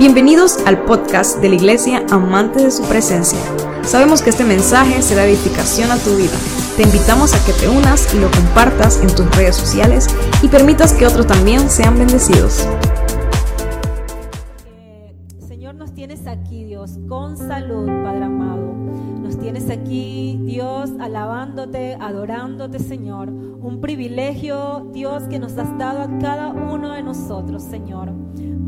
Bienvenidos al podcast de la Iglesia Amante de su Presencia. Sabemos que este mensaje será edificación a tu vida. Te invitamos a que te unas y lo compartas en tus redes sociales y permitas que otros también sean bendecidos. Señor, nos tienes aquí, Dios, con salud, Padre amado. Nos tienes aquí, Dios, alabándote, adorándote, Señor. Un privilegio, Dios, que nos has dado a cada uno de nosotros, Señor.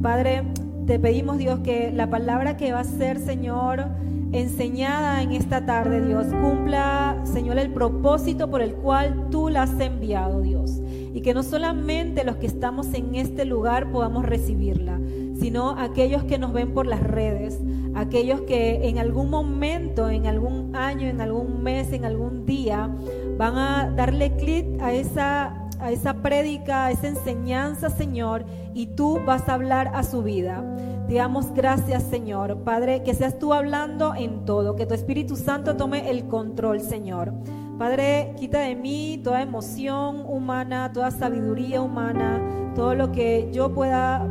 Padre, te pedimos, Dios, que la palabra que va a ser, Señor, enseñada en esta tarde, Dios, cumpla, Señor, el propósito por el cual tú la has enviado, Dios. Y que no solamente los que estamos en este lugar podamos recibirla, sino aquellos que nos ven por las redes, aquellos que en algún momento, en algún año, en algún mes, en algún día, van a darle clic a esa a esa prédica, a esa enseñanza, Señor, y tú vas a hablar a su vida. Te damos gracias, Señor. Padre, que seas tú hablando en todo, que tu Espíritu Santo tome el control, Señor. Padre, quita de mí toda emoción humana, toda sabiduría humana, todo lo que yo pueda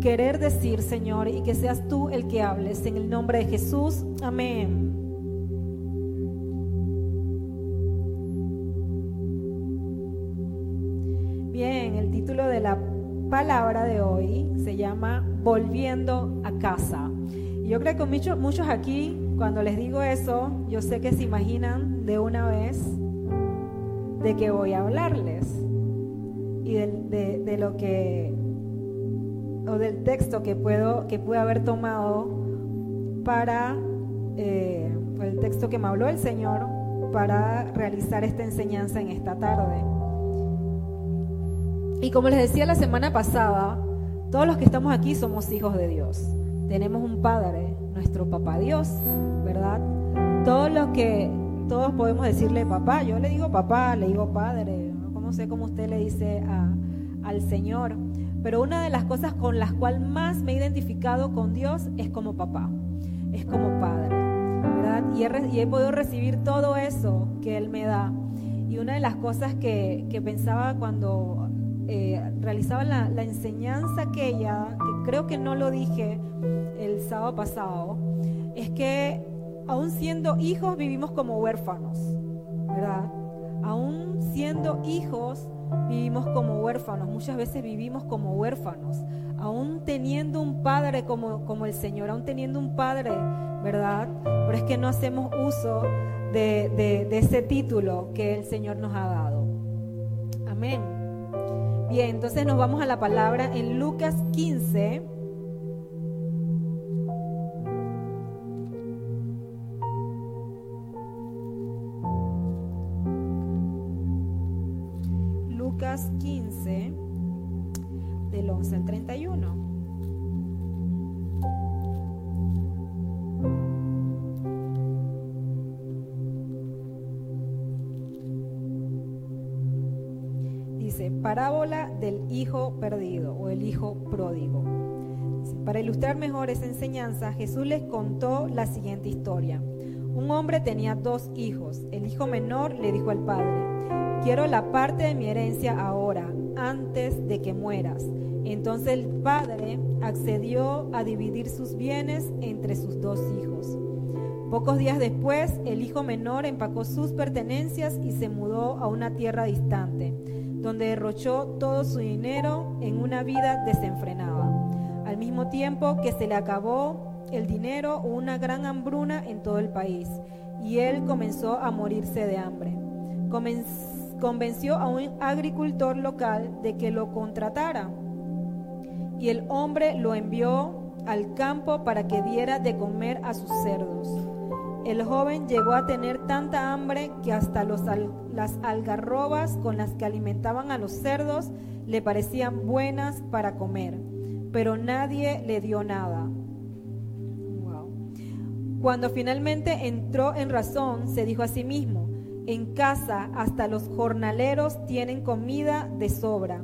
querer decir, Señor, y que seas tú el que hables. En el nombre de Jesús. Amén. La palabra de hoy se llama Volviendo a casa. Yo creo que muchos, muchos aquí, cuando les digo eso, yo sé que se imaginan de una vez de qué voy a hablarles y de, lo que o del texto que puedo que pude haber tomado para eh, el texto que me habló el Señor para realizar esta enseñanza en esta tarde. Y como les decía la semana pasada, todos los que estamos aquí somos hijos de Dios. Tenemos un Padre, nuestro Papá Dios, ¿verdad? Todos los que, todos podemos decirle papá, yo le digo papá, le digo padre, no sé cómo usted le dice al Señor. Pero una de las cosas con las cuales más me he identificado con Dios es como papá, es como padre, ¿verdad? Y he, y he podido recibir todo eso que Él me da. Y una de las cosas que, que pensaba cuando eh, realizaba la, enseñanza aquella, que creo que no lo dije el sábado pasado, es que aún siendo hijos vivimos como huérfanos, ¿verdad? Aún siendo hijos vivimos como huérfanos, muchas veces vivimos como huérfanos, aún teniendo un padre como, como el Señor, aún teniendo un padre, ¿verdad? Pero es que no hacemos uso de, de ese título que el Señor nos ha dado. Amén. Bien, entonces nos vamos a la palabra en Lucas 15. Hijo pródigo. Para ilustrar mejor esa enseñanza, Jesús les contó la siguiente historia. Un hombre tenía dos hijos. El hijo menor le dijo al padre, quiero la parte de mi herencia ahora, antes de que mueras. Entonces el padre accedió a dividir sus bienes entre sus dos hijos. Pocos días después, el hijo menor empacó sus pertenencias y se mudó a una tierra distante donde derrochó todo su dinero en una vida desenfrenada. Al mismo tiempo que se le acabó el dinero, hubo una gran hambruna en todo el país y él comenzó a morirse de hambre. convenció a un agricultor local de que lo contratara y el hombre lo envió al campo para que diera de comer a sus cerdos. El joven llegó a tener tanta hambre que hasta los las algarrobas con las que alimentaban a los cerdos le parecían buenas para comer, pero nadie le dio nada. Cuando finalmente entró en razón, se dijo a sí mismo, en casa hasta los jornaleros tienen comida de sobra,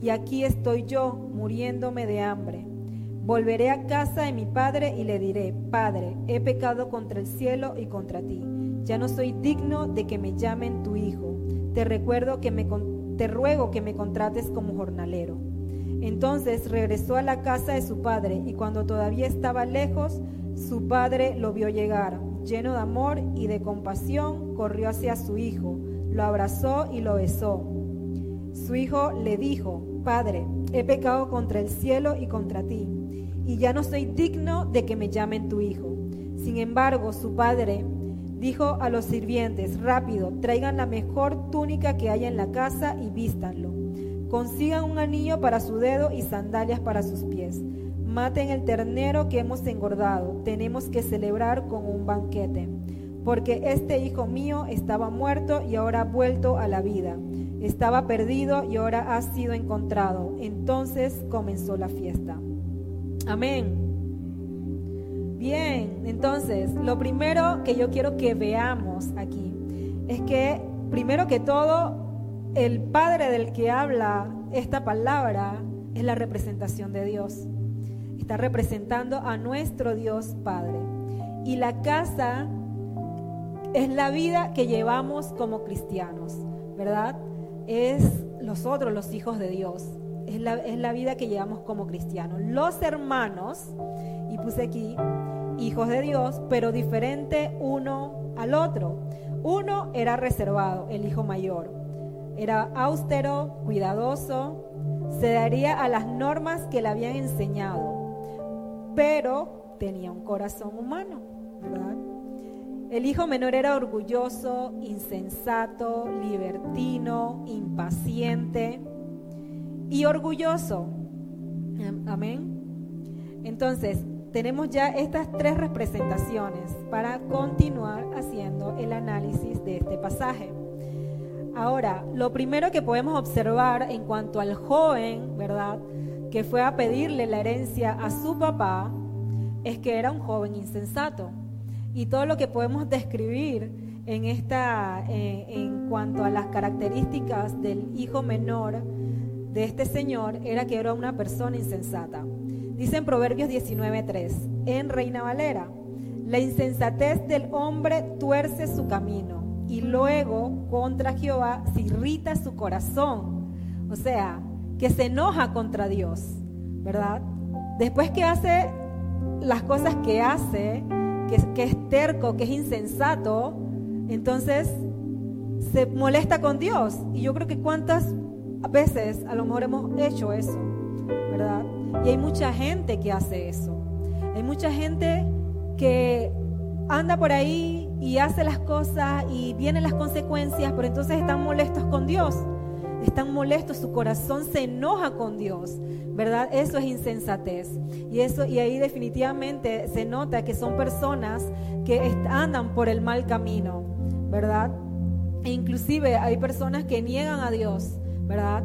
y aquí estoy yo muriéndome de hambre. Volveré a casa de mi padre y le diré, Padre, he pecado contra el cielo y contra ti. Ya no soy digno de que me llamen tu hijo. Te recuerdo que me te ruego que me contrates como jornalero. Entonces regresó a la casa de su padre y cuando todavía estaba lejos, su padre lo vio llegar. Lleno de amor y de compasión, corrió hacia su hijo, lo abrazó y lo besó. Su hijo le dijo, Padre, he pecado contra el cielo y contra ti, y ya no soy digno de que me llamen tu hijo. Sin embargo, su padre dijo a los sirvientes, rápido, traigan la mejor túnica que haya en la casa y vístanlo. Consigan un anillo para su dedo y sandalias para sus pies. Maten el ternero que hemos engordado. Tenemos que celebrar con un banquete. Porque este hijo mío estaba muerto y ahora ha vuelto a la vida. Estaba perdido y ahora ha sido encontrado. Entonces comenzó la fiesta. Amén. Bien, entonces, lo primero que yo quiero que veamos aquí es que, primero que todo, el Padre del que habla esta palabra es la representación de Dios. Está representando a nuestro Dios Padre. Y la casa es la vida que llevamos como cristianos, ¿verdad? Es nosotros los hijos de Dios. Es la, es la vida que llevamos como cristianos. Los hermanos, y puse aquí, hijos de Dios, pero diferente uno al otro. Uno era reservado, el hijo mayor. Era austero, cuidadoso, se daría a las normas que le habían enseñado, pero tenía un corazón humano, ¿verdad? El hijo menor era orgulloso, insensato, libertino, impaciente y orgulloso. Amén. Entonces, tenemos ya estas tres representaciones para continuar haciendo el análisis de este pasaje. Ahora, lo primero que podemos observar en cuanto al joven, ¿verdad? Que fue a pedirle la herencia a su papá, es que era un joven insensato. Y todo lo que podemos describir en, esta, eh, en cuanto a las características del hijo menor de este señor era que era una persona insensata. Dice en Proverbios 19:3, en Reina Valera, la insensatez del hombre tuerce su camino y luego contra Jehová se irrita su corazón. O sea, que se enoja contra Dios, ¿verdad? Después que hace las cosas que hace, que, que es terco, que es insensato, entonces se molesta con Dios. Y yo creo que cuántas veces a lo mejor hemos hecho eso, ¿verdad? Y hay mucha gente que hace eso. Hay mucha gente que anda por ahí y hace las cosas y vienen las consecuencias, pero entonces están molestos con Dios. Están molestos, su corazón se enoja con Dios, ¿verdad? Eso es insensatez. Y eso y ahí definitivamente se nota que son personas que andan por el mal camino, ¿verdad? E inclusive hay personas que niegan a Dios, ¿verdad?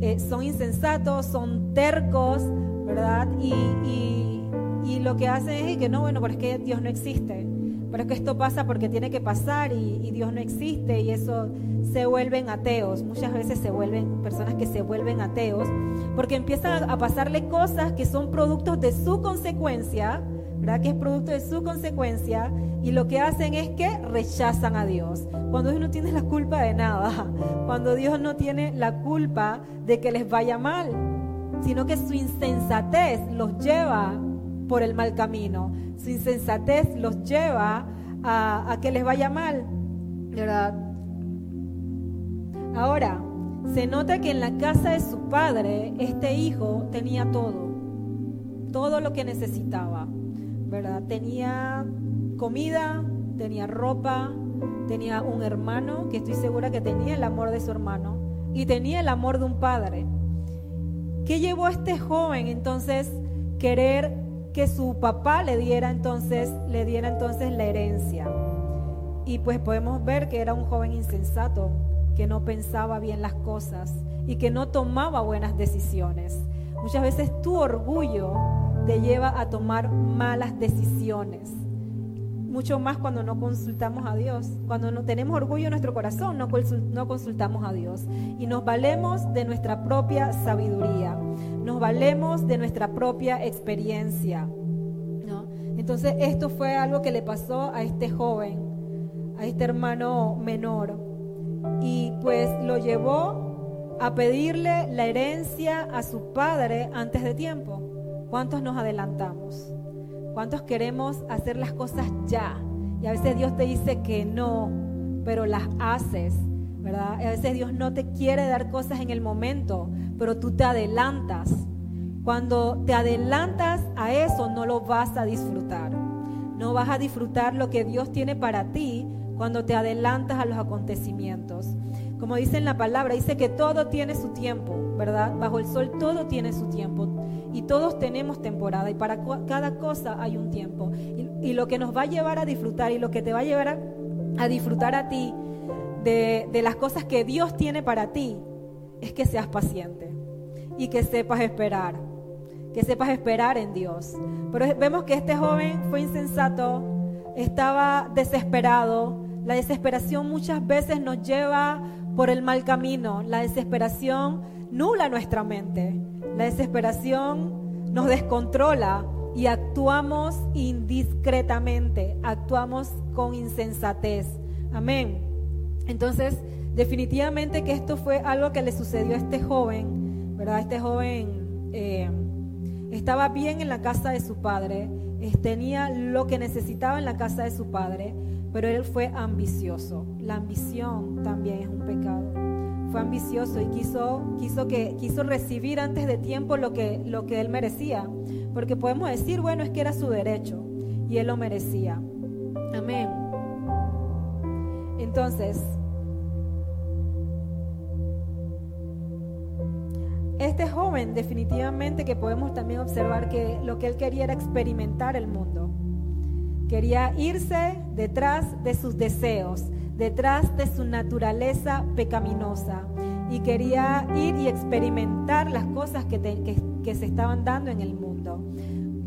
Eh, son insensatos, son tercos, ¿verdad? Y, y, lo que hacen es que no, bueno, pero es que Dios no existe. Pero es que esto pasa porque tiene que pasar y, y, Dios no existe y eso se vuelven ateos. Muchas veces se vuelven personas que se vuelven ateos porque empiezan a pasarle cosas que son productos de su consecuencia, Que es producto de su consecuencia y lo que hacen es que rechazan a Dios. Cuando Dios no tiene la culpa de nada, cuando Dios no tiene la culpa de que les vaya mal, sino que su insensatez los lleva por el mal camino. Su insensatez los lleva a, que les vaya mal, ¿verdad? Ahora, se nota que en la casa de su padre, este hijo tenía todo, todo lo que necesitaba, Tenía comida, tenía ropa, tenía un hermano, que estoy segura que tenía el amor de su hermano, y tenía el amor de un padre. ¿Qué llevó a este joven entonces querer que su papá le diera entonces, le diera entonces la herencia? Y pues podemos ver que era un joven insensato, que no pensaba bien las cosas y que no tomaba buenas decisiones. Muchas veces tu orgullo te lleva a tomar malas decisiones mucho más cuando no consultamos a Dios. Cuando no tenemos orgullo en nuestro corazón, no, no consultamos a Dios. Y nos valemos de nuestra propia sabiduría, nos valemos de nuestra propia experiencia. ¿no? Entonces esto fue algo que le pasó a este joven, a este hermano menor. Y pues lo llevó a pedirle la herencia a su padre antes de tiempo? ¿Cuántos nos adelantamos? ¿Cuántos queremos hacer las cosas ya? Y a veces Dios te dice que no, pero las haces, ¿verdad? a veces Dios no te quiere dar cosas en el momento, pero tú te adelantas. Cuando te adelantas a eso, no lo vas a disfrutar. No vas a disfrutar lo que Dios tiene para ti cuando te adelantas a los acontecimientos. Como dice en la palabra, dice que todo tiene su tiempo, ¿verdad? Bajo el sol todo tiene su tiempo. Y todos tenemos temporada y para cada cosa hay un tiempo. Y, lo que nos va a llevar a disfrutar y lo que te va a llevar a, disfrutar a ti de, de las cosas que Dios tiene para ti es que seas paciente y que sepas esperar, que sepas esperar en Dios. Pero vemos que este joven fue insensato, estaba desesperado. La desesperación muchas veces nos lleva por el mal camino. La desesperación nula nuestra mente. La desesperación nos descontrola y actuamos indiscretamente, actuamos con insensatez. Amén. Entonces, definitivamente que esto fue algo que le sucedió a este joven, ¿verdad? Este joven eh, estaba bien en la casa de su padre, tenía lo que necesitaba en la casa de su padre, pero él fue ambicioso. La ambición también es un pecado. Fue ambicioso y quiso, quiso, que, quiso recibir antes de tiempo lo que, lo que él merecía. Porque podemos decir, bueno, es que era su derecho y él lo merecía. Amén. Entonces, este joven definitivamente que podemos también observar que lo que él quería era experimentar el mundo. Quería irse detrás de sus deseos, detrás de su naturaleza pecaminosa. Y quería ir y experimentar las cosas que, se estaban dando en el mundo.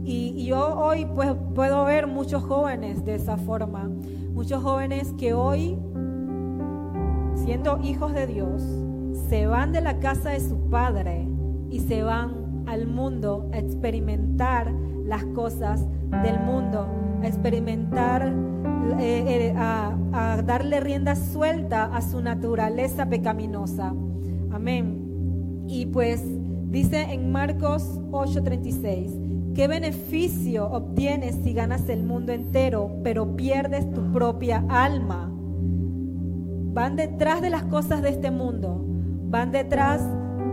Y, yo hoy pues, puedo ver muchos jóvenes de esa forma. Muchos jóvenes que hoy, siendo hijos de Dios, se van de la casa de su padre y se van al mundo a experimentar las cosas del mundo a experimentar, eh, eh, a, darle rienda suelta a su naturaleza pecaminosa. Amén. Y pues dice en Marcos 8:36, ¿qué beneficio obtienes si ganas el mundo entero, pero pierdes tu propia alma? Van detrás de las cosas de este mundo, van detrás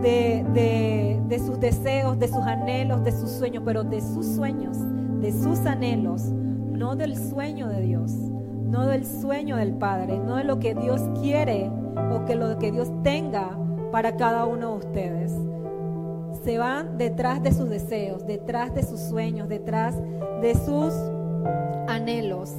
de, de sus deseos, de sus anhelos, de sus sueños, pero de sus sueños, de sus anhelos no del sueño de Dios, no del sueño del Padre, no de lo que Dios quiere o que lo que Dios tenga para cada uno de ustedes. Se van detrás de sus deseos, detrás de sus sueños, detrás de sus anhelos.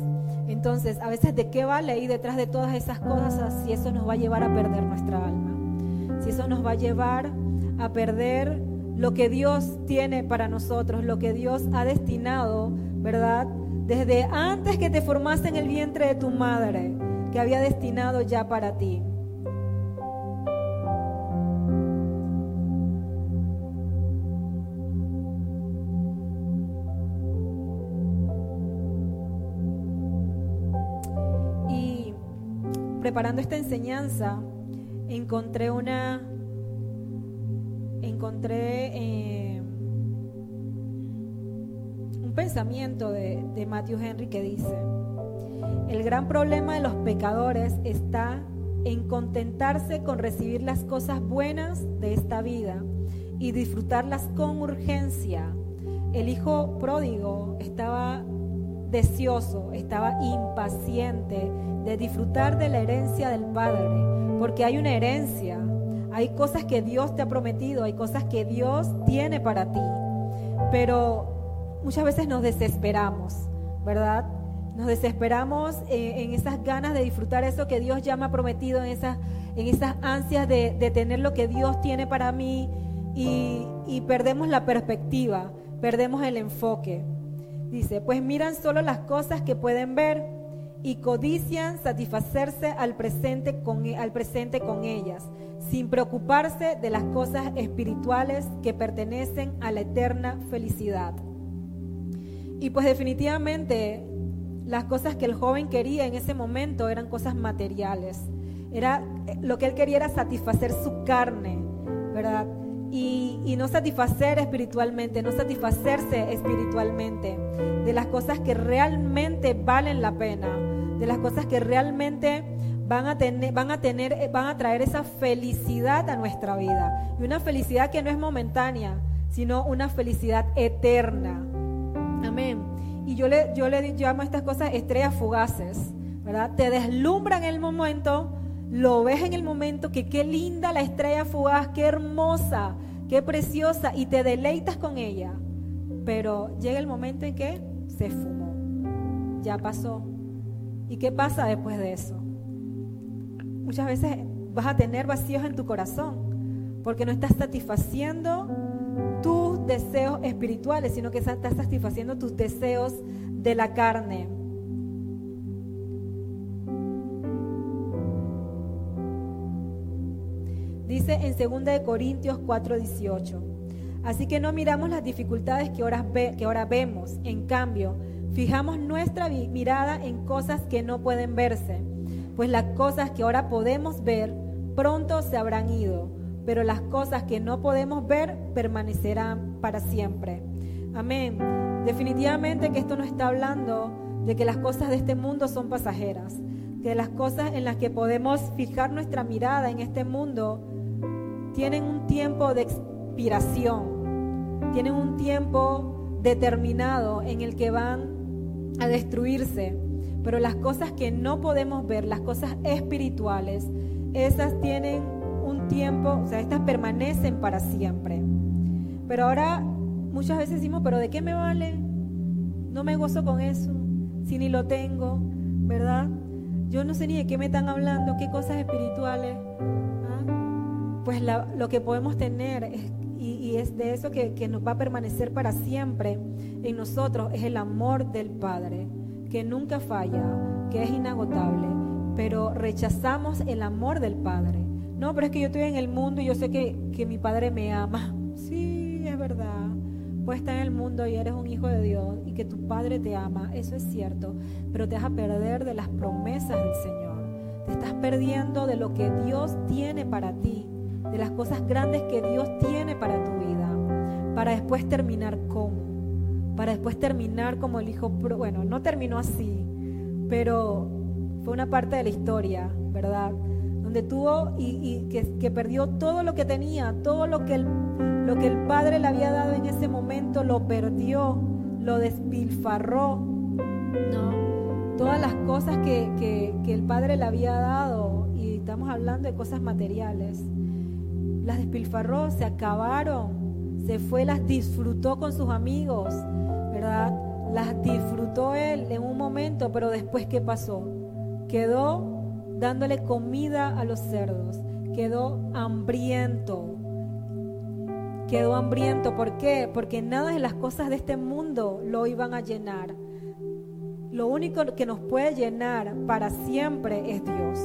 Entonces, a veces, ¿de qué vale ir detrás de todas esas cosas si eso nos va a llevar a perder nuestra alma? Si eso nos va a llevar a perder lo que Dios tiene para nosotros, lo que Dios ha destinado, ¿verdad? Desde antes que te formase en el vientre de tu madre, que había destinado ya para ti. Y preparando esta enseñanza, encontré una, encontré eh, pensamiento de, Matthew Henry que dice, el gran problema de los pecadores está en contentarse con recibir las cosas buenas de esta vida y disfrutarlas con urgencia. El hijo pródigo estaba deseoso, estaba impaciente de disfrutar de la herencia del Padre, porque hay una herencia, hay cosas que Dios te ha prometido, hay cosas que Dios tiene para ti, pero muchas veces nos desesperamos, ¿verdad? Nos desesperamos en, esas ganas de disfrutar eso que Dios ya me ha prometido, en esas, en esas ansias de, tener lo que Dios tiene para mí y, y perdemos la perspectiva, perdemos el enfoque. Dice, pues miran solo las cosas que pueden ver y codician satisfacerse al presente con, al presente con ellas, sin preocuparse de las cosas espirituales que pertenecen a la eterna felicidad. Y pues definitivamente las cosas que el joven quería en ese momento eran cosas materiales. Era lo que él quería era satisfacer su carne, ¿verdad? Y, y, no satisfacer espiritualmente, no satisfacerse espiritualmente de las cosas que realmente valen la pena, de las cosas que realmente van a tener, van a tener, van a traer esa felicidad a nuestra vida. Y una felicidad que no es momentánea, sino una felicidad eterna. Amén. Y yo le, yo le llamo a estas cosas estrellas fugaces, ¿verdad? Te deslumbran en el momento, lo ves en el momento, que qué linda la estrella fugaz, qué hermosa, qué preciosa, y te deleitas con ella. Pero llega el momento en que se fumó, ya pasó. ¿Y qué pasa después de eso? Muchas veces vas a tener vacíos en tu corazón, porque no estás satisfaciendo tus deseos espirituales, sino que estás satisfaciendo tus deseos de la carne. Dice en 2 Corintios 4:18, así que no miramos las dificultades que ahora, que ahora vemos, en cambio, fijamos nuestra mirada en cosas que no pueden verse, pues las cosas que ahora podemos ver pronto se habrán ido pero las cosas que no podemos ver permanecerán para siempre. Amén. Definitivamente que esto no está hablando de que las cosas de este mundo son pasajeras, que las cosas en las que podemos fijar nuestra mirada en este mundo tienen un tiempo de expiración, tienen un tiempo determinado en el que van a destruirse, pero las cosas que no podemos ver, las cosas espirituales, esas tienen tiempo, o sea, estas permanecen para siempre. Pero ahora muchas veces decimos, pero ¿de qué me vale? No me gozo con eso, si ni lo tengo, ¿verdad? Yo no sé ni de qué me están hablando, qué cosas espirituales. ¿ah? Pues lo que podemos tener y, es de eso que, que nos va a permanecer para siempre en nosotros, es el amor del Padre, que nunca falla, que es inagotable, pero rechazamos el amor del Padre no, pero es que yo estoy en el mundo y yo sé que, mi Padre me ama. Sí, es verdad. Puedes estar en el mundo y eres un hijo de Dios y que tu Padre te ama, eso es cierto, pero te vas a perder de las promesas del Señor. Te estás perdiendo de lo que Dios tiene para ti, de las cosas grandes que Dios tiene para tu vida, para después terminar como, para después terminar como el hijo, bueno, no terminó así, pero fue una parte de la historia, ¿verdad? Donde tuvo y, que, perdió todo lo que tenía, todo lo que, el, lo que el Padre le había dado en ese momento, lo perdió, lo despilfarró, ¿no? Todas las cosas que, que el Padre le había dado, y estamos hablando de cosas materiales, las despilfarró, se acabaron, se fue, las disfrutó con sus amigos, ¿verdad? Las disfrutó él en un momento, pero después ¿qué pasó? Quedó dándole comida a los cerdos. Quedó hambriento. Quedó hambriento. ¿Por qué? Porque nada de las cosas de este mundo lo iban a llenar. Lo único que nos puede llenar para siempre es Dios.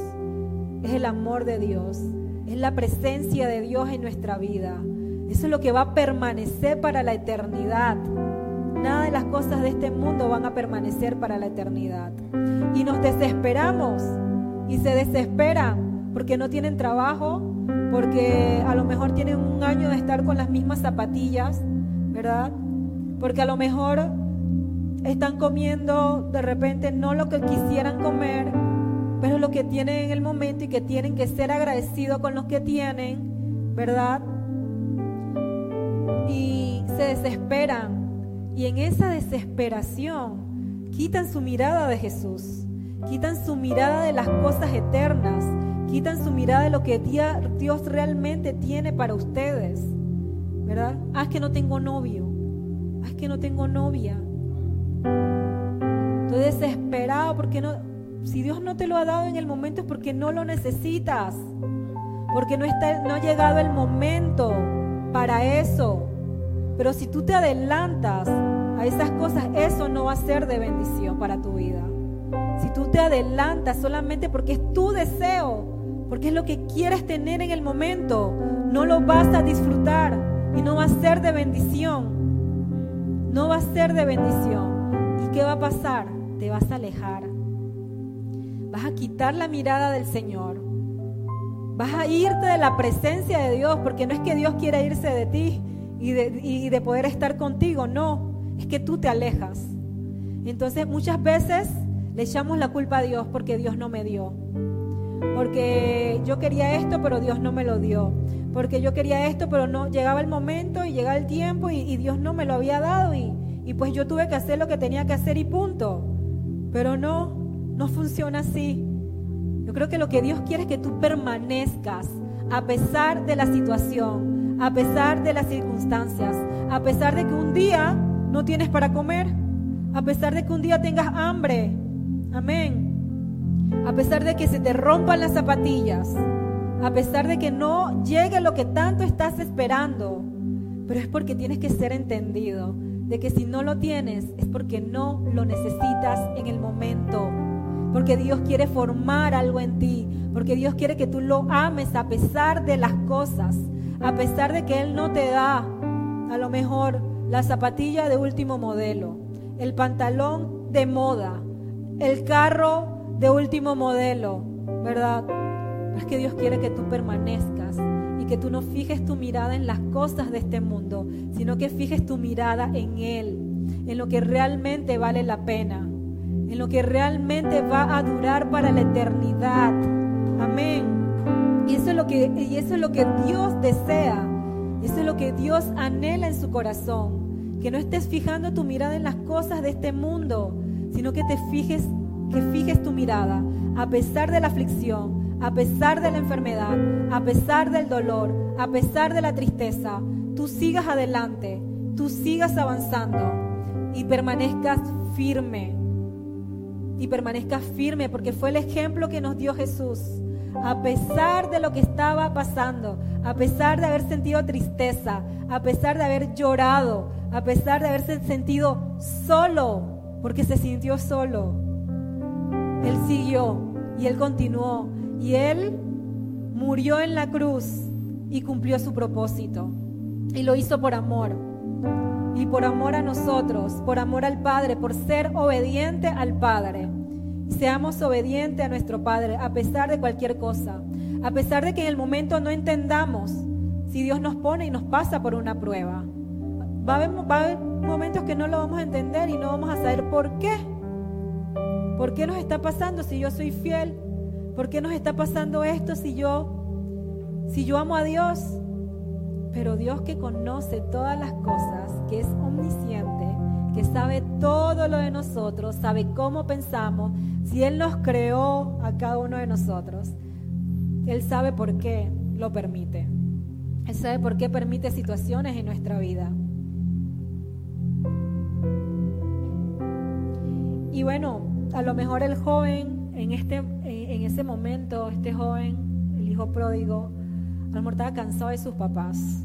Es el amor de Dios. Es la presencia de Dios en nuestra vida. Eso es lo que va a permanecer para la eternidad. Nada de las cosas de este mundo van a permanecer para la eternidad. Y nos desesperamos y se desesperan porque no tienen trabajo, porque a lo mejor tienen un año de estar con las mismas zapatillas, ¿verdad? Porque a lo mejor están comiendo de repente no lo que quisieran comer, pero lo que tienen en el momento y que tienen que ser agradecidos con lo que tienen, ¿verdad? Y se desesperan. Y en esa desesperación quitan su mirada de Jesús quitan su mirada de las cosas eternas, quitan su mirada de lo que Dios realmente tiene para ustedes. ¿Verdad? Es que no tengo novio. Es que no tengo novia. Estoy desesperado porque no, si Dios no te lo ha dado en el momento es porque no lo necesitas. Porque no, está, no ha llegado el momento para eso. Pero si tú te adelantas a esas cosas, eso no va a ser de bendición para tu vida. Tú te adelantas solamente porque es tu deseo, porque es lo que quieres tener en el momento, no lo vas a disfrutar y no va a ser de bendición. No va a ser de bendición. ¿Y qué va a pasar? Te vas a alejar. Vas a quitar la mirada del Señor. Vas a irte de la presencia de Dios, porque no es que Dios quiera irse de ti y de, y de poder estar contigo, no, es que tú te alejas. Entonces muchas veces le echamos la culpa a Dios porque Dios no me dio. Porque yo quería esto, pero Dios no me lo dio. Porque yo quería esto, pero no llegaba el momento y llegaba el tiempo y, Dios no me lo había dado y, y pues yo tuve que hacer lo que tenía que hacer y punto. Pero no, no funciona así. Yo creo que lo que Dios quiere es que tú permanezcas a pesar de la situación, a pesar de las circunstancias, a pesar de que un día no tienes para comer, a pesar de que un día tengas hambre, Amén. A pesar de que se te rompan las zapatillas, a pesar de que no llegue lo que tanto estás esperando, pero es porque tienes que ser entendido de que si no lo tienes es porque no lo necesitas en el momento, porque Dios quiere formar algo en ti, porque Dios quiere que tú lo ames a pesar de las cosas, a pesar de que Él no te da a lo mejor la zapatilla de último modelo, el pantalón de moda, el carro de último modelo, ¿verdad? Es que Dios quiere que tú permanezcas y que tú no fijes tu mirada en las cosas de este mundo, sino que fijes tu mirada en Él, en lo que realmente vale la pena, en lo que realmente va a durar para la eternidad. Amén. Y eso es lo que, y eso es lo que Dios desea. Eso es lo que Dios anhela en su corazón. Que no estés fijando tu mirada en las cosas de este mundo, sino que te fijes, que fijes tu mirada, a pesar de la aflicción, a pesar de la enfermedad, a pesar del dolor, a pesar de la tristeza, tú sigas adelante, tú sigas avanzando y permanezcas firme. Y permanezcas firme porque fue el ejemplo que nos dio Jesús. A pesar de lo que estaba pasando, a pesar de haber sentido tristeza, a pesar de haber llorado, a pesar de haberse sentido solo, porque se sintió solo. Él siguió y él continuó y él murió en la cruz y cumplió su propósito. Y lo hizo por amor. Y por amor a nosotros, por amor al Padre, por ser obediente al Padre. Seamos obedientes a nuestro Padre a pesar de cualquier cosa. A pesar de que en el momento no entendamos si Dios nos pone y nos pasa por una prueba. Va a, haber, momentos que no lo vamos a entender y no vamos a saber por qué. ¿Por qué nos está pasando si yo soy fiel? ¿Por qué nos está pasando esto si yo si yo amo a Dios? Pero Dios que conoce todas las cosas, que es omnisciente, que sabe todo lo de nosotros, sabe cómo pensamos, si Él nos creó a cada uno de nosotros, Él sabe por qué lo permite. Él sabe por qué permite situaciones en nuestra vida. Y bueno, a lo mejor el joven en, este, en ese momento, este joven, el hijo pródigo, a lo mejor estaba cansado de sus papás.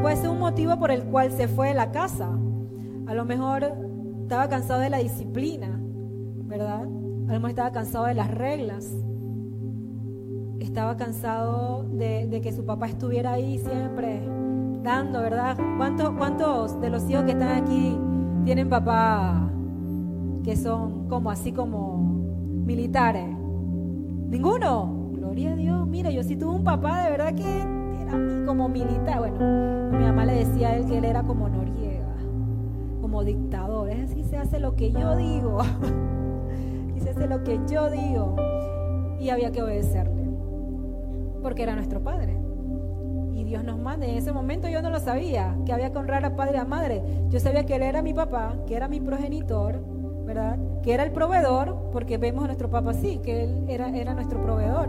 puede ser un motivo por el cual se fue de la casa. A lo mejor estaba cansado de la disciplina, ¿verdad? A lo mejor estaba cansado de las reglas. Estaba cansado de, que su papá estuviera ahí siempre dando, ¿verdad? ¿Cuántos, ¿Cuántos de los hijos que están aquí tienen papá que son como así como militares. Ninguno. Gloria a Dios. Mira, yo sí tuve un papá de verdad que era como militar. Bueno, mi mamá le decía a él que él era como Noriega, como dictador. Es decir, se hace lo que yo digo. y se hace lo que yo digo. Y había que obedecerle. Porque era nuestro padre. Y Dios nos manda. En ese momento yo no lo sabía, que había que honrar a padre y a madre. Yo sabía que él era mi papá, que era mi progenitor, ¿verdad? Que era el proveedor, porque vemos a nuestro papá así, que él era, era nuestro proveedor.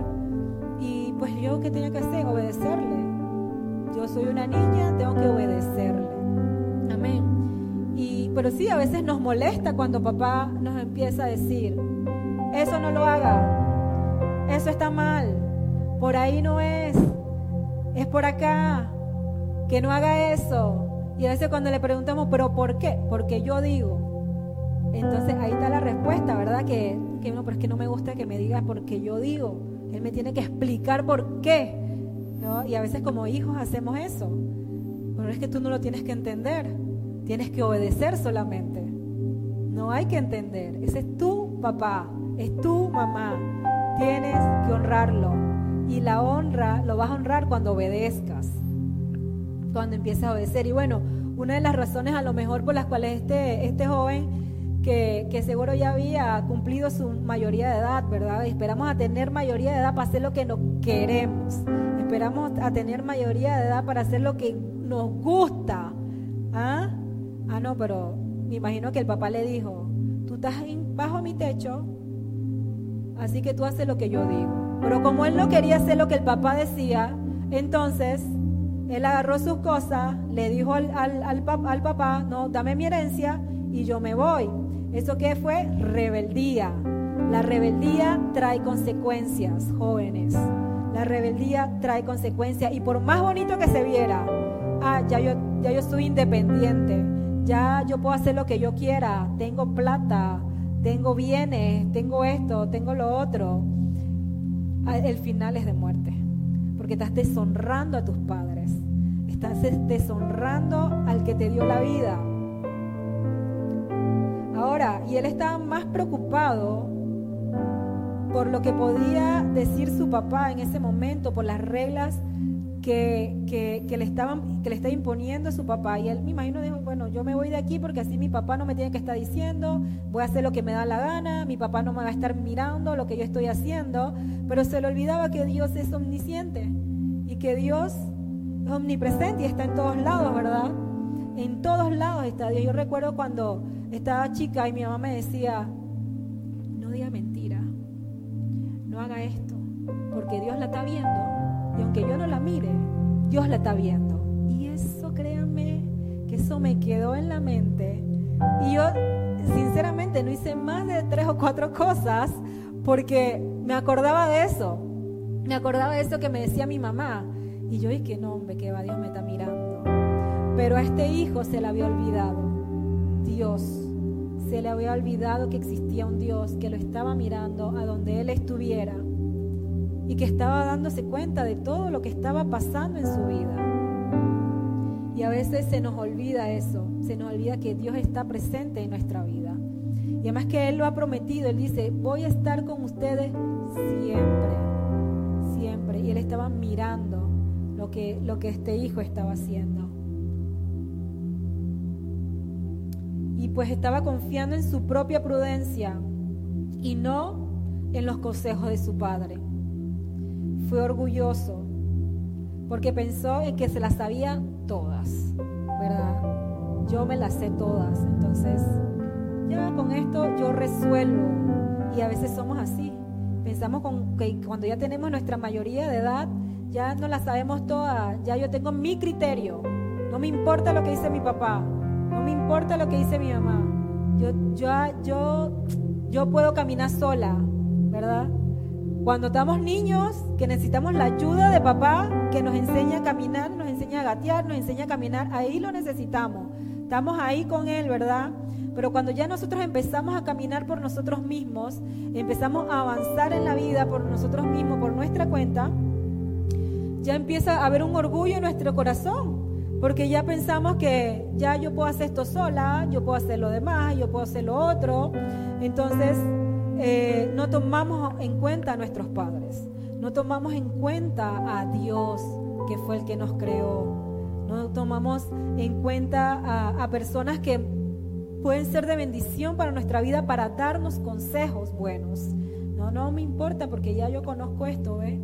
Y pues yo, ¿qué tenía que hacer? Obedecerle. Yo soy una niña, tengo que obedecerle. Amén. Y, pero sí, a veces nos molesta cuando papá nos empieza a decir, eso no lo haga, eso está mal, por ahí no es, es por acá, que no haga eso. Y a veces cuando le preguntamos, pero ¿por qué? Porque yo digo, entonces ahí está la respuesta, ¿verdad? Que, que no, pero es que no me gusta que me digas porque yo digo. Él me tiene que explicar por qué. ¿no? Y a veces como hijos hacemos eso. Pero es que tú no lo tienes que entender. Tienes que obedecer solamente. No hay que entender. Ese es tu papá, es tu mamá. Tienes que honrarlo. Y la honra lo vas a honrar cuando obedezcas, cuando empieces a obedecer. Y bueno, una de las razones a lo mejor por las cuales este, este joven, que, seguro ya había cumplido su mayoría de edad, ¿verdad? Esperamos a tener mayoría de edad para hacer lo que nos queremos. Esperamos a tener mayoría de edad para hacer lo que nos gusta. ¿Ah? Ah, no, pero me imagino que el papá le dijo, tú estás bajo mi techo, así que tú haces lo que yo digo. Pero como él no quería hacer lo que el papá decía, entonces él agarró sus cosas, le dijo al, al, papá, no, dame mi herencia y yo me voy. ¿Eso qué fue? Rebeldía. La rebeldía trae consecuencias, jóvenes. La rebeldía trae consecuencias. Y por más bonito que se viera, ah, ya yo, ya yo soy independiente, ya yo puedo hacer lo que yo quiera, tengo plata, tengo bienes, tengo esto, tengo lo otro. Ah, el final es de muerte, porque estás deshonrando a tus padres, estás deshonrando al que te dio la vida. Ahora, y él estaba más preocupado por lo que podía decir su papá en ese momento, por las reglas que, le estaban, que le está imponiendo su papá. Y él me imagino dijo, bueno, yo me voy de aquí porque así mi papá no me tiene que estar diciendo, voy a hacer lo que me da la gana, mi papá no me va a estar mirando lo que yo estoy haciendo, pero se le olvidaba que Dios es omnisciente y que Dios es omnipresente y está en todos lados, ¿verdad? En todos lados está Dios. Yo recuerdo cuando estaba chica y mi mamá me decía, no diga mentira, no haga esto, porque Dios la está viendo y aunque yo no la mire, Dios la está viendo. Y eso, créanme, que eso me quedó en la mente. Y yo, sinceramente, no hice más de tres o cuatro cosas porque me acordaba de eso. Me acordaba de eso que me decía mi mamá. Y yo dije, no, hombre, que va, Dios me está mirando. Pero a este hijo se le había olvidado. Dios, se le había olvidado que existía un Dios que lo estaba mirando a donde él estuviera y que estaba dándose cuenta de todo lo que estaba pasando en su vida. Y a veces se nos olvida eso, se nos olvida que Dios está presente en nuestra vida. Y además que Él lo ha prometido, Él dice, voy a estar con ustedes siempre, siempre. Y Él estaba mirando lo que, lo que este hijo estaba haciendo. Y pues estaba confiando en su propia prudencia y no en los consejos de su padre fue orgulloso porque pensó en que se las sabía todas, ¿verdad? Yo me las sé todas, entonces ya con esto yo resuelvo. Y a veces somos así. Pensamos que cuando ya tenemos nuestra mayoría de edad, ya no las sabemos todas, ya yo tengo mi criterio. No me importa lo que dice mi papá, no me importa lo que dice mi mamá. Yo, yo, yo, yo puedo caminar sola, ¿verdad? Cuando estamos niños, que necesitamos la ayuda de papá, que nos enseña a caminar, nos enseña a gatear, nos enseña a caminar, ahí lo necesitamos. Estamos ahí con él, ¿verdad? Pero cuando ya nosotros empezamos a caminar por nosotros mismos, empezamos a avanzar en la vida por nosotros mismos, por nuestra cuenta, ya empieza a haber un orgullo en nuestro corazón, porque ya pensamos que ya yo puedo hacer esto sola, yo puedo hacer lo demás, yo puedo hacer lo otro. Entonces, eh, no tomamos en cuenta a nuestros padres, no tomamos en cuenta a Dios, que fue el que nos creó, no tomamos en cuenta a, personas que pueden ser de bendición para nuestra vida, para darnos consejos buenos. No, no me importa porque ya yo conozco esto, ¿ve?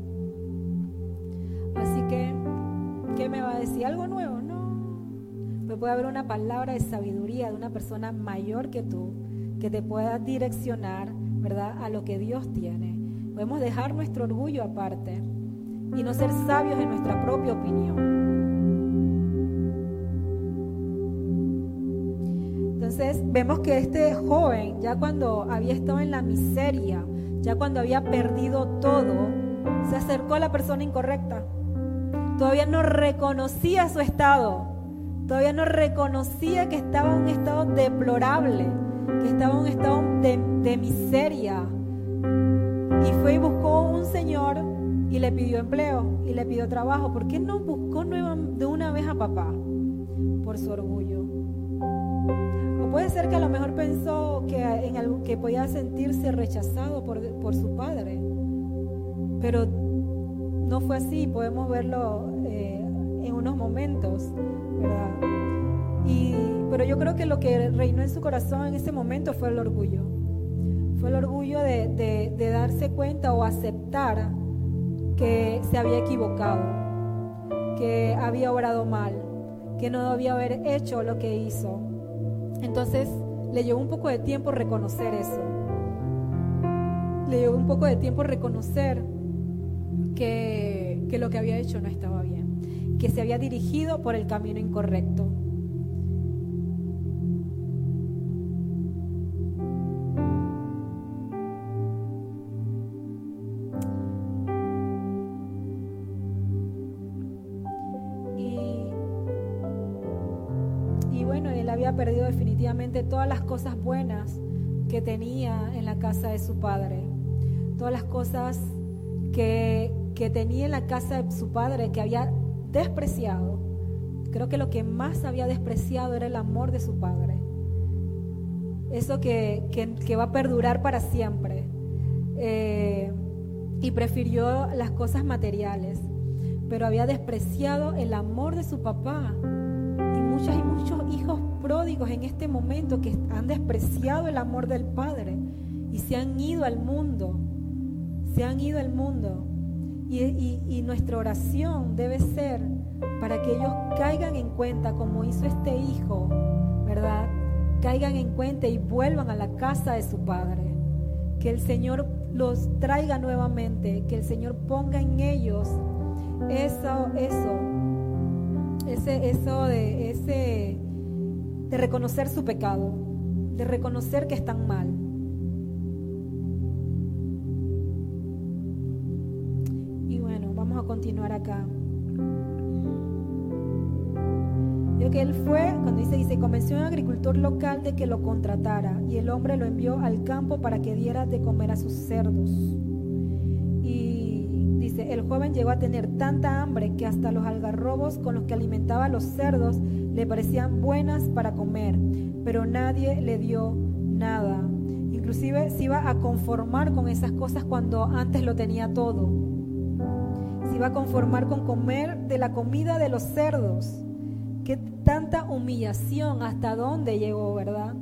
Así que, ¿qué me va a decir? ¿Algo nuevo? No. Pues puede haber una palabra de sabiduría de una persona mayor que tú que te pueda direccionar ¿verdad? A lo que Dios tiene. Podemos dejar nuestro orgullo aparte y no ser sabios en nuestra propia opinión. Entonces vemos que este joven, ya cuando había estado en la miseria, ya cuando había perdido todo, se acercó a la persona incorrecta. Todavía no reconocía su estado, todavía no reconocía que estaba en un estado deplorable que estaba en un estado de, miseria. Y fue y buscó un señor y le pidió empleo y le pidió trabajo. ¿Por qué no buscó de una vez a papá? Por su orgullo. O puede ser que a lo mejor pensó que, en algo, que podía sentirse rechazado por, por su padre. Pero no fue así, podemos verlo eh, en unos momentos, ¿verdad? Pero yo creo que lo que reinó en su corazón en ese momento fue el orgullo. Fue el orgullo de, de darse cuenta o aceptar que se había equivocado, que había obrado mal, que no debía haber hecho lo que hizo. Entonces le llevó un poco de tiempo reconocer eso. Le llevó un poco de tiempo reconocer que, que lo que había hecho no estaba bien, que se había dirigido por el camino incorrecto. perdido definitivamente todas las cosas buenas que tenía en la casa de su padre, todas las cosas que, que tenía en la casa de su padre que había despreciado. Creo que lo que más había despreciado era el amor de su padre. Eso que, que, va a perdurar para siempre. Eh, y prefirió las cosas materiales, pero había despreciado el amor de su papá. Y muchas y muchos hijos pródigos en este momento que han despreciado el amor del Padre y se han ido al mundo, se han ido al mundo. Y, nuestra oración debe ser para que ellos caigan en cuenta, como hizo este hijo, ¿verdad? Caigan en cuenta y vuelvan a la casa de su Padre. Que el Señor los traiga nuevamente, que el Señor ponga en ellos eso, eso, ese, eso de ese de reconocer su pecado, de reconocer que están mal. Continuar acá. Yo que él fue, cuando dice, dice, convenció a un agricultor local de que lo contratara y el hombre lo envió al campo para que diera de comer a sus cerdos. Y dice, el joven llegó a tener tanta hambre que hasta los algarrobos con los que alimentaba a los cerdos le parecían buenas para comer, pero nadie le dio nada. Inclusive se iba a conformar con esas cosas cuando antes lo tenía todo. Se iba a conformar con comer de la comida de los cerdos. Qué tanta humillación, hasta dónde llegó, ¿verdad?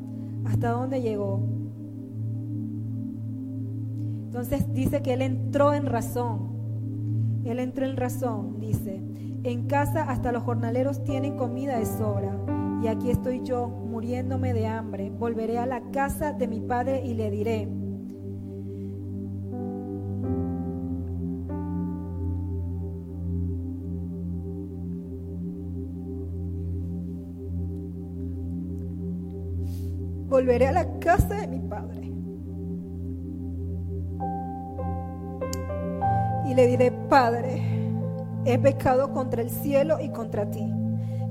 Hasta dónde llegó. Entonces dice que él entró en razón. Él entró en razón, dice. En casa hasta los jornaleros tienen comida de sobra. Y aquí estoy yo, muriéndome de hambre. Volveré a la casa de mi padre y le diré, volveré a la casa de mi padre. Y le diré, Padre, He pecado contra el cielo y contra ti.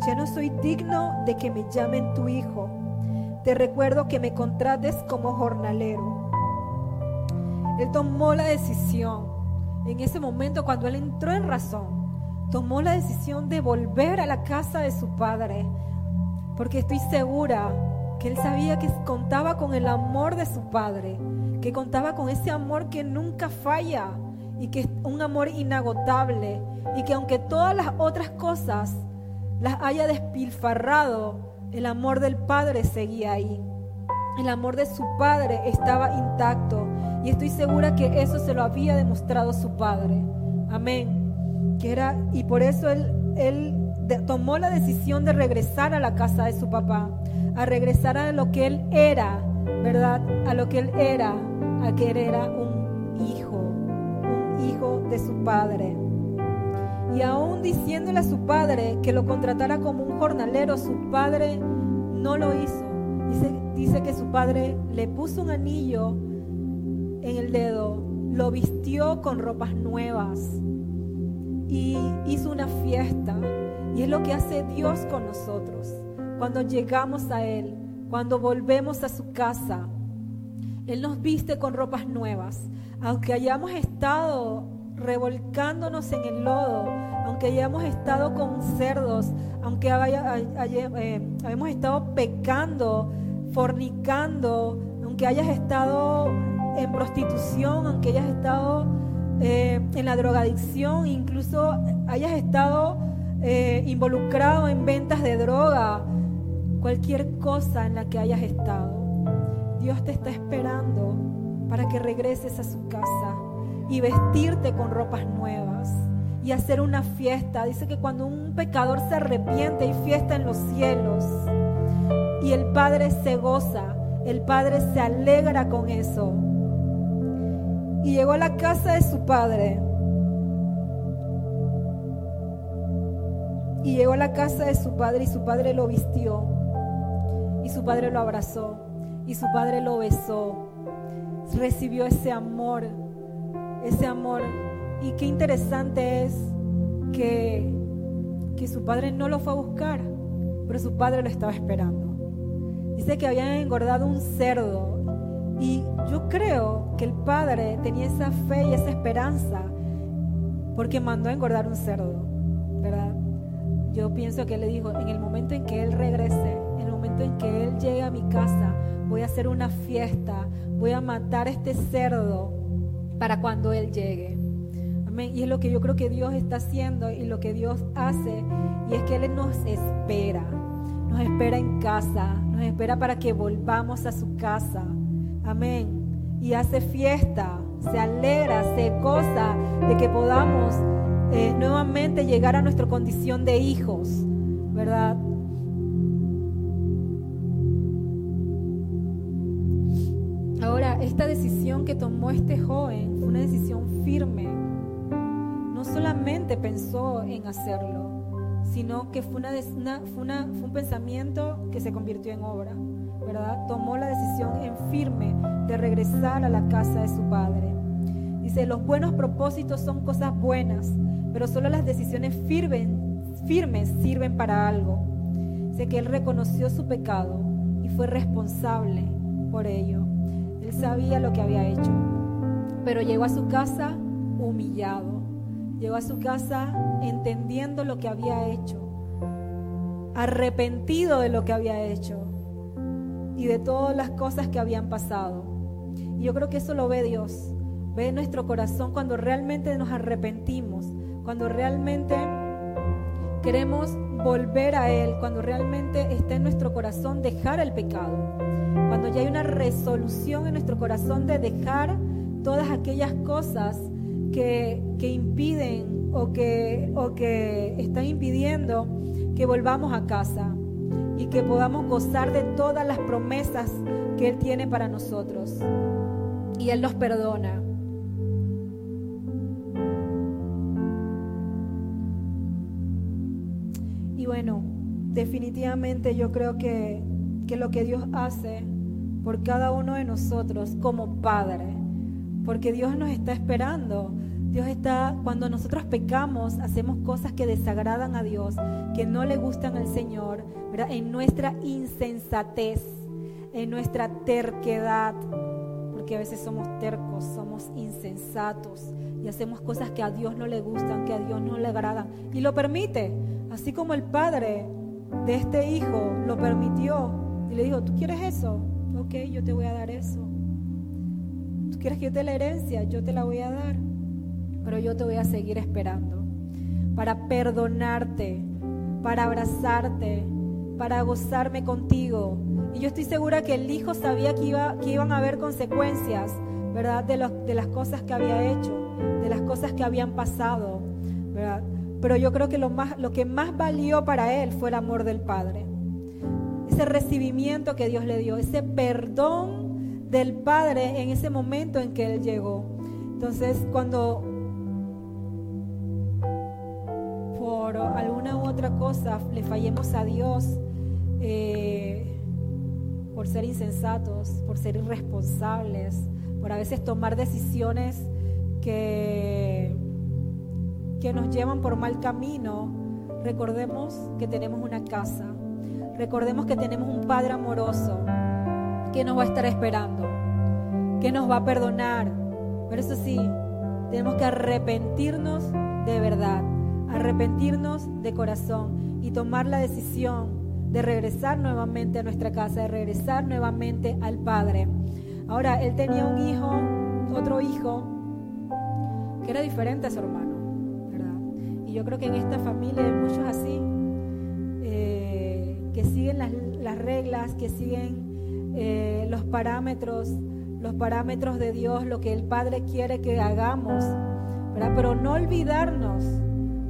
Ya no soy digno de que me llamen tu hijo. Te recuerdo que me contrates como jornalero. Él tomó la decisión en ese momento cuando él entró en razón. Tomó la decisión de volver a la casa de su padre. Porque estoy segura que él sabía que contaba con el amor de su padre. Que contaba con ese amor que nunca falla y que es un amor inagotable y que aunque todas las otras cosas las haya despilfarrado, el amor del Padre seguía ahí. El amor de su Padre estaba intacto y estoy segura que eso se lo había demostrado su Padre. Amén. Que era, y por eso él, él tomó la decisión de regresar a la casa de su papá, a regresar a lo que él era, ¿verdad? A lo que él era, a que él era un hijo hijo de su padre. Y aún diciéndole a su padre que lo contratara como un jornalero, su padre no lo hizo. Dice, dice que su padre le puso un anillo en el dedo, lo vistió con ropas nuevas y hizo una fiesta. Y es lo que hace Dios con nosotros. Cuando llegamos a Él, cuando volvemos a su casa, Él nos viste con ropas nuevas. Aunque hayamos estado revolcándonos en el lodo, aunque hayamos estado con cerdos, aunque eh, hayamos estado pecando, fornicando, aunque hayas estado en prostitución, aunque hayas estado eh, en la drogadicción, incluso hayas estado eh, involucrado en ventas de droga, cualquier cosa en la que hayas estado. Dios te está esperando para que regreses a su casa y vestirte con ropas nuevas y hacer una fiesta. Dice que cuando un pecador se arrepiente hay fiesta en los cielos y el Padre se goza, el Padre se alegra con eso. Y llegó a la casa de su padre. Y llegó a la casa de su padre y su padre lo vistió. Su padre lo abrazó. Y su padre lo besó. Recibió ese amor. Ese amor. Y qué interesante es que, que su padre no lo fue a buscar, pero su padre lo estaba esperando. Dice que habían engordado un cerdo. Y yo creo que el padre tenía esa fe y esa esperanza porque mandó a engordar un cerdo, ¿verdad? Yo pienso que él le dijo, en el momento en que él regrese, momento en que él llegue a mi casa, voy a hacer una fiesta, voy a matar este cerdo para cuando él llegue. Amén. Y es lo que yo creo que Dios está haciendo y lo que Dios hace, y es que Él nos espera, nos espera en casa, nos espera para que volvamos a su casa. Amén. Y hace fiesta, se alegra, se goza de que podamos eh, nuevamente llegar a nuestra condición de hijos, ¿verdad? Ahora, esta decisión que tomó este joven fue una decisión firme. No solamente pensó en hacerlo, sino que fue, un pensamiento que se convirtió en obra, ¿verdad? Tomó la decisión en firme de regresar a la casa de su padre. Dice, los buenos propósitos son cosas buenas, pero solo las decisiones firmes sirven para algo. Sé que él reconoció su pecado y fue responsable por ello. Sabía lo que había hecho, pero llegó a su casa humillado. Llegó a su casa entendiendo lo que había hecho, arrepentido de lo que había hecho. Y de todas las cosas que habían pasado. Y yo creo que eso lo ve Dios, ve nuestro corazón cuando realmente nos arrepentimos, cuando realmente queremos volver a Él, cuando realmente está en nuestro corazón dejar el pecado, cuando ya hay una resolución en nuestro corazón de dejar todas aquellas cosas que, impiden o que, o que están impidiendo que volvamos a casa y que podamos gozar de todas las promesas que Él tiene para nosotros. Y Él nos perdona. Y bueno, definitivamente yo creo que, que lo que Dios hace por cada uno de nosotros como Padre, porque Dios nos está esperando. Dios está, cuando nosotros pecamos, hacemos cosas que desagradan a Dios, que no le gustan al Señor, ¿verdad? En nuestra insensatez, en nuestra terquedad, porque a veces somos tercos, somos insensatos y hacemos cosas que a Dios no le gustan, que a Dios no le agradan. Y lo permite, así como el padre de este hijo lo permitió y le dijo, ¿tú quieres eso? Ok, yo te voy a dar eso. ¿Tú quieres que yo te la herencia? Yo te la voy a dar. Pero yo te voy a seguir esperando para perdonarte, para abrazarte, para gozarme contigo. Y yo estoy segura que el hijo sabía que, iba, que iban a haber consecuencias, ¿verdad? De, de las cosas que había hecho, de las cosas que habían pasado, ¿verdad? Pero yo creo que lo, más, lo que más valió para él fue el amor del Padre. Ese recibimiento que Dios le dio, ese perdón del Padre en ese momento en que él llegó. Entonces, cuando por alguna u otra cosa le fallemos a Dios, eh, por ser insensatos, por ser irresponsables, por a veces tomar decisiones que, que nos llevan por mal camino, recordemos que tenemos una casa, recordemos que tenemos un Padre amoroso que nos va a estar esperando, que nos va a perdonar. Pero eso sí, tenemos que arrepentirnos de verdad, arrepentirnos de corazón y tomar la decisión de regresar nuevamente a nuestra casa, de regresar nuevamente al Padre. Ahora, él tenía un hijo, otro hijo, que era diferente a su hermano, ¿verdad? Y yo creo que en esta familia hay muchos así, que siguen las, reglas, que siguen eh, los parámetros, los parámetros de Dios, lo que el Padre quiere que hagamos. Pero no olvidarnos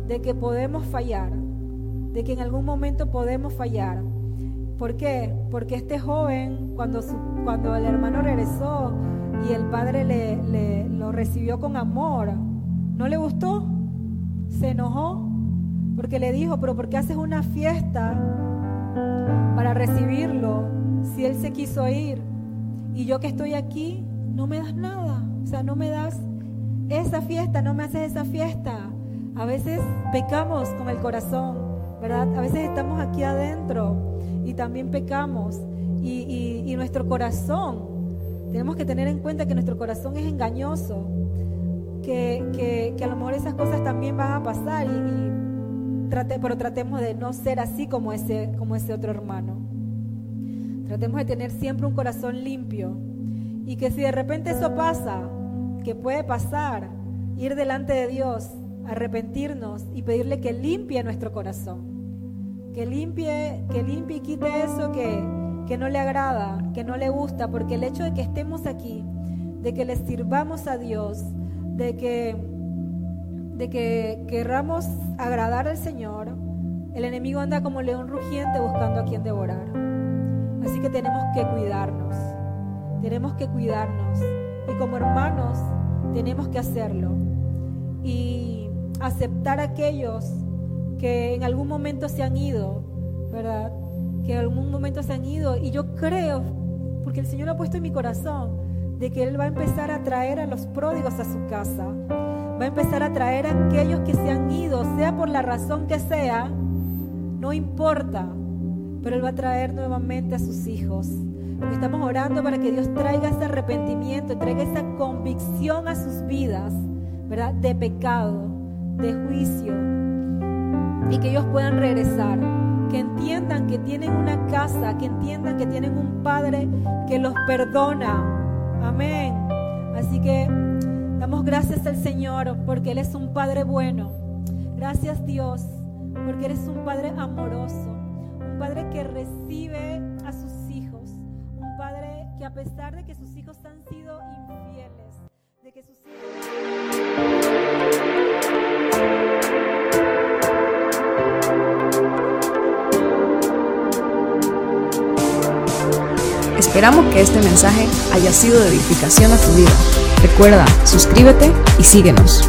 de que podemos fallar, de que en algún momento podemos fallar. ¿Por qué? Porque este joven, cuando, cuando el hermano regresó y el padre le, lo recibió con amor, ¿no le gustó? Se enojó porque le dijo, pero ¿por qué haces una fiesta para recibirlo si él se quiso ir? Y yo que estoy aquí, no me das nada. O sea, no me das esa fiesta, no me haces esa fiesta. A veces pecamos con el corazón, ¿verdad? A veces estamos aquí adentro y también pecamos. Y, nuestro corazón, tenemos que tener en cuenta que nuestro corazón es engañoso, que, a lo mejor esas cosas también van a pasar, y, pero tratemos de no ser así como ese, como ese otro hermano. Tratemos de tener siempre un corazón limpio y que si de repente eso pasa, que puede pasar, ir delante de Dios, arrepentirnos y pedirle que limpie nuestro corazón que limpie, que limpie y quite eso que, que no le agrada, que no le gusta, porque el hecho de que estemos aquí, de que le sirvamos a Dios, de que, de que querramos agradar al Señor, el enemigo anda como león rugiente buscando a quien devorar. Así que tenemos que cuidarnos, tenemos que cuidarnos y como hermanos tenemos que hacerlo y aceptar a aquellos que en algún momento se han ido, ¿verdad? Que en algún momento se han ido. Y yo creo, porque el Señor ha puesto en mi corazón, de que Él va a empezar a traer a los pródigos a su casa. Va a empezar a traer a aquellos que se han ido, sea por la razón que sea, no importa. Pero Él va a traer nuevamente a sus hijos. estamos orando para que Dios traiga ese arrepentimiento, traiga esa convicción a sus vidas, ¿verdad? De pecado, de juicio, y que ellos puedan regresar, que entiendan que tienen una casa, que entiendan que tienen un Padre que los perdona. Amén. Así que damos gracias al Señor porque Él es un Padre bueno. Gracias Dios porque eres un Padre amoroso, un Padre que recibe a sus hijos, un Padre que a pesar de que sus hijos han sido infieles, de que sus hijos... Esperamos que este mensaje haya sido de edificación a tu vida. Recuerda, suscríbete y síguenos.